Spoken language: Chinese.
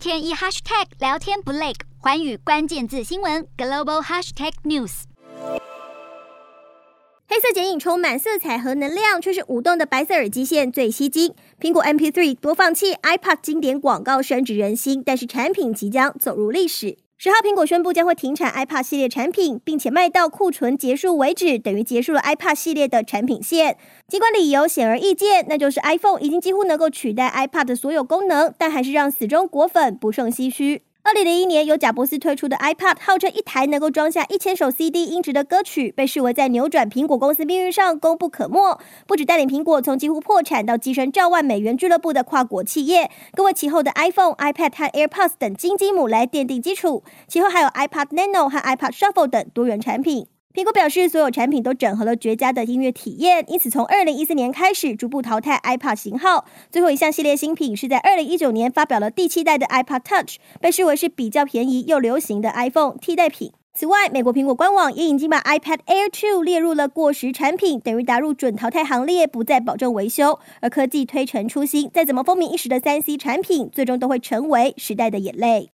天一 hashtag 聊天不累，环宇关键字新闻 global hashtag news。黑色剪影充满色彩和能量，却是舞动的白色耳机线最吸睛。苹果 MP3 播放器 iPod 经典广告深植人心，但是产品即将走入历史。十号，苹果宣布将会停产 iPad 系列产品，并且卖到库存结束为止，等于结束了 iPad 系列的产品线。尽管理由显而易见，那就是 iPhone 已经几乎能够取代 iPad 的所有功能，但还是让死忠果粉不胜唏嘘。二零零一年由贾伯斯推出的 iPod，号称一台能够装下一千首 CD 音质的歌曲，被视为在扭转苹果公司命运上功不可没。不止带领苹果从几乎破产到跻身兆万美元俱乐部的跨国企业，更为其后的 iPhone、iPad 和 AirPods 等金鸡母来奠定基础。其后还有 iPod Nano 和 iPod Shuffle 等多元产品。苹果表示，所有产品都整合了绝佳的音乐体验，因此从二零一四年开始逐步淘汰 iPod 型号。最后一项系列新品是在二零一九年发表了第七代的 iPod Touch，被视为是比较便宜又流行的 iPhone 替代品。此外，美国苹果官网也已经把 iPad Air 2列入了过时产品，等于打入准淘汰行列，不再保证维修。而科技推陈出新，再怎么风靡一时的三 C 产品，最终都会成为时代的眼泪。